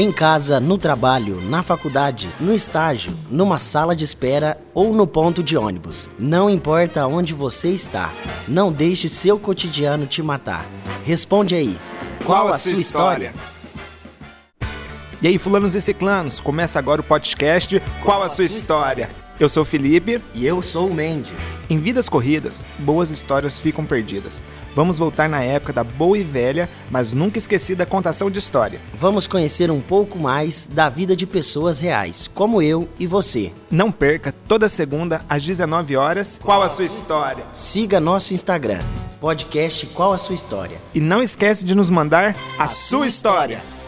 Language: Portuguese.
Em casa, no trabalho, na faculdade, no estágio, numa sala de espera ou no ponto de ônibus. Não importa onde você está, não deixe seu cotidiano te matar. Responde aí. Qual, a sua história? E aí, fulanos e ciclanos, começa agora o podcast Qual a sua história? Eu sou o Felipe. E eu sou o Mendes. Em vidas corridas, boas histórias ficam perdidas. Vamos voltar na época da boa e velha, mas nunca esquecida contação de história. Vamos conhecer um pouco mais da vida de pessoas reais, como eu e você. Não perca, toda segunda às 19 horas, Qual a sua história? Siga nosso Instagram, podcast Qual a sua história? E não esquece de nos mandar a, a sua história. história.